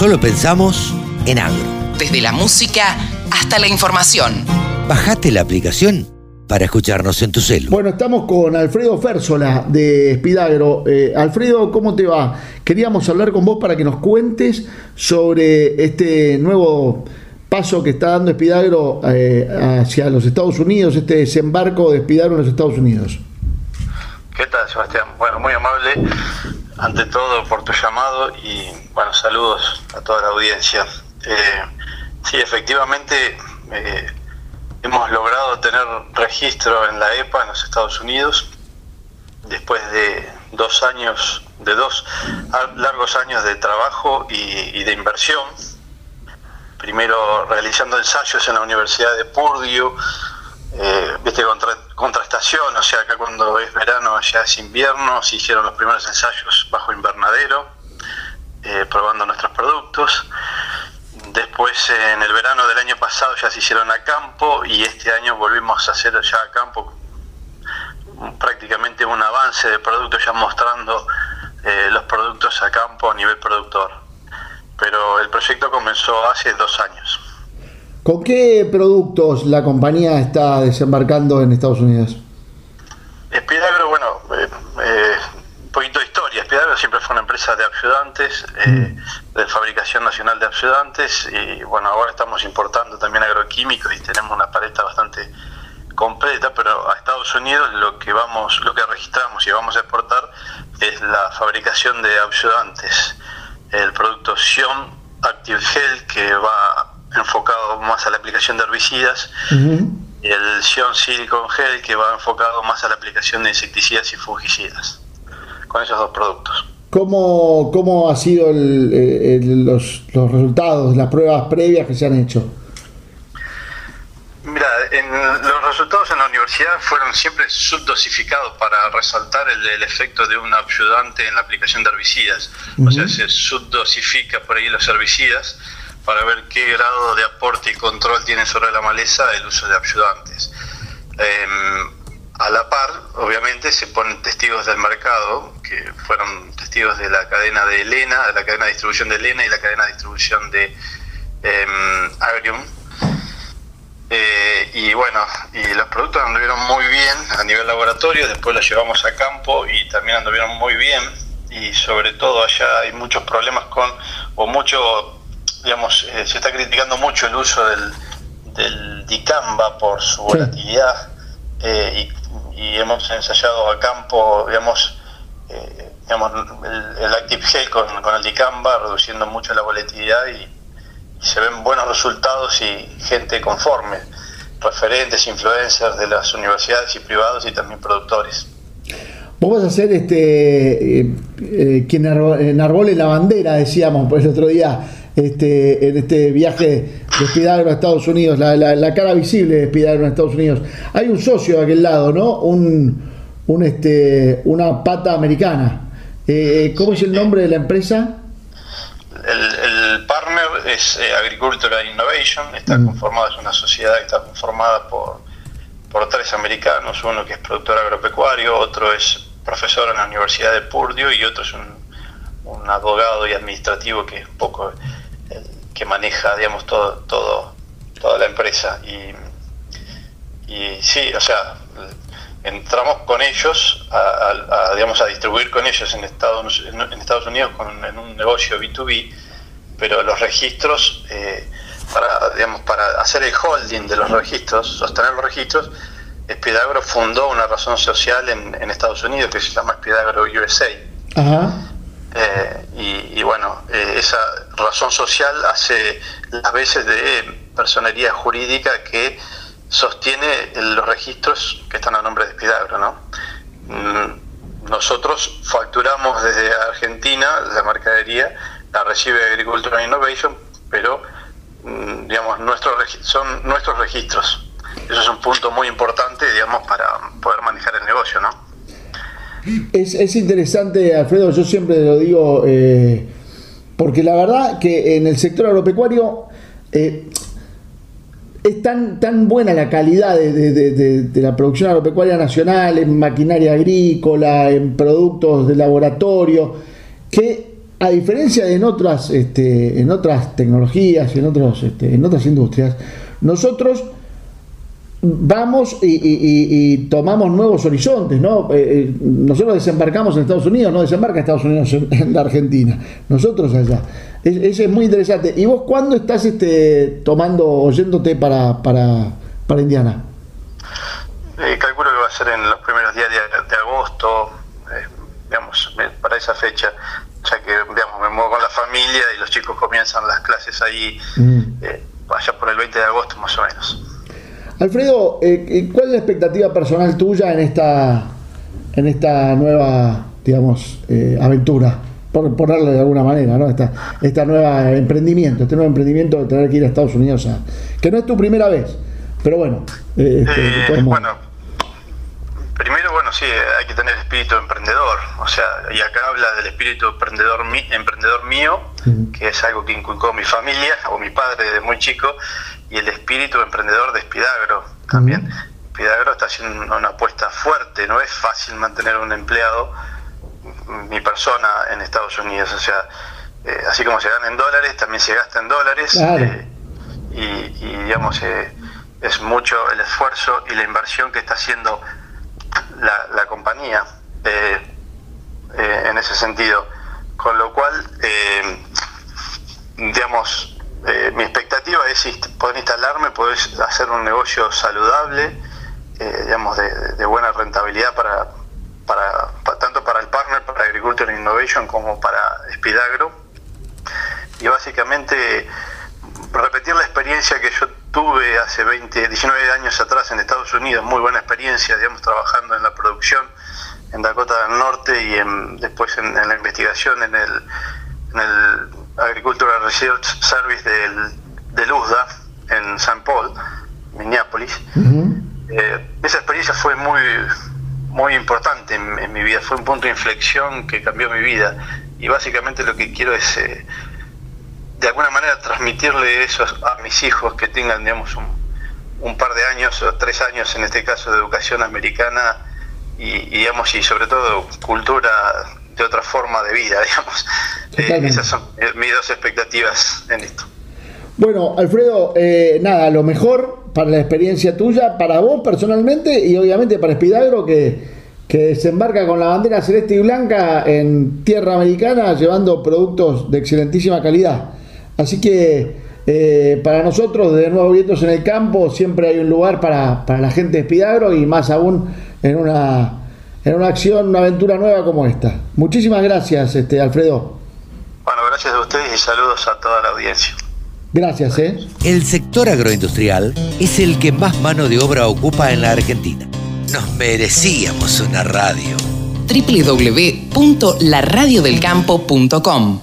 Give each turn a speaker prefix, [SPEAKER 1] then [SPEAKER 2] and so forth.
[SPEAKER 1] solo pensamos en agro.
[SPEAKER 2] Desde la música hasta la información.
[SPEAKER 1] Bajate la aplicación para escucharnos en tu celu.
[SPEAKER 3] Bueno, estamos con Alfredo Férsola de Espidagro. Eh, Alfredo, ¿cómo te va? Queríamos hablar con vos para que nos cuentes sobre este nuevo paso que está dando Espidagro eh, hacia los Estados Unidos, este desembarco de Espidagro en los Estados Unidos.
[SPEAKER 4] ¿Qué tal, Sebastián? Bueno, muy amable ante todo por tu llamado y bueno, saludos a toda la audiencia. Eh, sí, efectivamente eh, hemos logrado tener registro en la EPA en los Estados Unidos después de dos años, de dos largos años de trabajo y, de inversión. Primero realizando ensayos en la Universidad de Purdue, eh, viste, contra, contrastación, o sea, acá cuando es verano, allá es invierno, se hicieron los primeros ensayos bajo invernadero, eh, probando nuestros productos. Después, en el verano del año pasado, ya se hicieron a campo y este año volvimos a hacer ya a campo prácticamente un avance de productos, ya mostrando eh, los productos a campo a nivel productor. Pero el proyecto comenzó hace dos años.
[SPEAKER 3] ¿Con qué productos la compañía está desembarcando en Estados Unidos?
[SPEAKER 4] Espidagro, bueno, eh, eh, un poquito de historia. Espidagro siempre fue una empresa de ayudantes, eh, mm. de fabricación nacional de ayudantes, y bueno, ahora estamos importando también agroquímicos y tenemos una paleta bastante completa, pero a Estados Unidos lo que vamos, lo que registramos y vamos a exportar es la fabricación de ayudantes, el producto Sion Active Gel que va enfocado más a la aplicación de herbicidas, y el Sion Silicon Gel que va enfocado más a la aplicación de insecticidas y fungicidas, con esos dos productos.
[SPEAKER 3] ¿Cómo, cómo ha sido los, los resultados, las pruebas previas que se han hecho?
[SPEAKER 4] Mira, en los resultados en la universidad fueron siempre subdosificados para resaltar el, efecto de un ayudante en la aplicación de herbicidas. O sea, se subdosifica por ahí los herbicidas para ver qué grado de aporte y control tiene sobre la maleza el uso de ayudantes. Em, a la par, obviamente, se ponen testigos del mercado, que fueron testigos de la cadena de Elena, de la cadena de distribución de Elena y la cadena de distribución de eh, Agrium. Eh, y bueno, y los productos anduvieron muy bien a nivel laboratorio, después los llevamos a campo y también anduvieron muy bien. Y sobre todo allá hay muchos problemas con, o mucho digamos, eh, se está criticando mucho el uso del, del dicamba por su volatilidad eh, y, hemos ensayado a campo, digamos, eh, digamos el, Active Gel con, el dicamba, reduciendo mucho la volatilidad y, se ven buenos resultados y gente conforme, referentes, influencers de las universidades y privados y también productores.
[SPEAKER 3] Vos vas a ser este, quien enarbole la bandera, decíamos por el otro día este, en este viaje de Spidagro a Estados Unidos, la, cara visible de Spidagro en Estados Unidos. Hay un socio de aquel lado, ¿no? Un, un este, una pata americana. Eh, ¿Cómo es el nombre de la empresa?
[SPEAKER 4] El, partner es eh, Agricultural Innovation, está mm. conformada, es una sociedad que está conformada por, por tres americanos, uno que es productor agropecuario, otro es profesor en la Universidad de Purdue y otro es un, un abogado y administrativo que es un poco que maneja, digamos, todo, todo, toda la empresa. Y, y sí, o sea, entramos con ellos a, digamos, a distribuir con ellos en Estados, en, Estados Unidos con, en un negocio B2B, pero los registros, eh, para, digamos, para hacer el holding de los registros, sostener los registros, Espidagro fundó una razón social en, en Estados Unidos que se llama Espidagro USA. Ajá. Eh, y, bueno, eh, esa razón social hace las veces de personería jurídica que sostiene los registros que están a nombre de Spidagro, ¿no? Mm, nosotros facturamos desde Argentina la mercadería, la recibe Agricultural Innovation, pero mm, digamos nuestros son nuestros registros. Eso es un punto muy importante, digamos, para poder manejar el negocio, ¿no?
[SPEAKER 3] Es, interesante, Alfredo, yo siempre lo digo, eh, porque la verdad que en el sector agropecuario eh, es tan, tan buena la calidad de, la producción agropecuaria nacional, en maquinaria agrícola, en productos de laboratorio, que a diferencia de en otras, este, en otras tecnologías, en, otros, este, en otras industrias, nosotros vamos y, tomamos nuevos horizontes, ¿no? Eh, eh, nosotros desembarcamos en Estados Unidos, no desembarca Estados Unidos en, la Argentina, nosotros allá. Eso es muy interesante. ¿Y vos cuándo estás este, tomando, oyéndote para, para, para Indiana?
[SPEAKER 4] Eh, calculo que va a ser en los primeros días de, agosto, digamos, para esa fecha, ya que, digamos, me muevo con la familia y los chicos comienzan las clases ahí, mm. allá por el 20 de agosto más o menos.
[SPEAKER 3] Alfredo, eh, eh, ¿cuál es la expectativa personal tuya en esta, en esta nueva, digamos, eh, aventura? Por, darle de alguna manera, ¿no? Esta, esta nueva emprendimiento, este nuevo emprendimiento de tener que ir a Estados Unidos, que no es tu primera vez, pero bueno.
[SPEAKER 4] Este, bueno, primero, bueno, sí, hay que tener espíritu emprendedor, o sea, y acá habla del espíritu emprendedor, emprendedor mío, que es algo que inculcó mi familia o mi padre desde muy chico, y el espíritu emprendedor de Spidagro también. Spidagro está haciendo una apuesta fuerte, no es fácil mantener un empleado, mi persona, en Estados Unidos. O sea, eh, así como se gana en dólares, también se gasta en dólares. Eh, y, digamos, eh, es mucho el esfuerzo y la inversión que está haciendo la, compañía en ese sentido. Con lo cual, digamos, mi expectativa es poder instalarme, poder hacer un negocio saludable, eh, digamos, de, buena rentabilidad para, tanto para el partner, para Agriculture Innovation, como para Spidagro. Y básicamente repetir la experiencia que yo tuve hace 20, 19 años atrás en Estados Unidos, muy buena experiencia, digamos, trabajando en la producción en Dakota del Norte y en, después en, en la investigación en el, en el Agricultural Research Service del, de USDA en St. Paul, Minneapolis. Eh, esa experiencia fue muy, muy importante en, mi vida, fue un punto de inflexión que cambió mi vida. Y básicamente lo que quiero es, eh, de alguna manera, transmitirle eso a mis hijos que tengan, digamos, un, un par de años, o tres años en este caso, de educación americana y, digamos, y sobre todo cultura de otra forma de vida, digamos. Eh, esas son mis dos expectativas en esto.
[SPEAKER 3] Bueno, Alfredo, eh, nada, lo mejor para la experiencia tuya, para vos personalmente y obviamente para Espidagro que, que desembarca con la bandera celeste y blanca en tierra americana llevando productos de excelentísima calidad. Así que para nosotros, de nuevo vientos en el campo, siempre hay un lugar para, para la gente de Espidagro y más aún en una en una acción, una aventura nueva como esta. Muchísimas gracias, este Alfredo.
[SPEAKER 4] Bueno, gracias a ustedes y saludos a toda la audiencia.
[SPEAKER 3] Gracias, ¿eh?
[SPEAKER 1] El sector agroindustrial es el que más mano de obra ocupa en la Argentina. Nos merecíamos una radio.
[SPEAKER 2] www.laradiodelcampo.com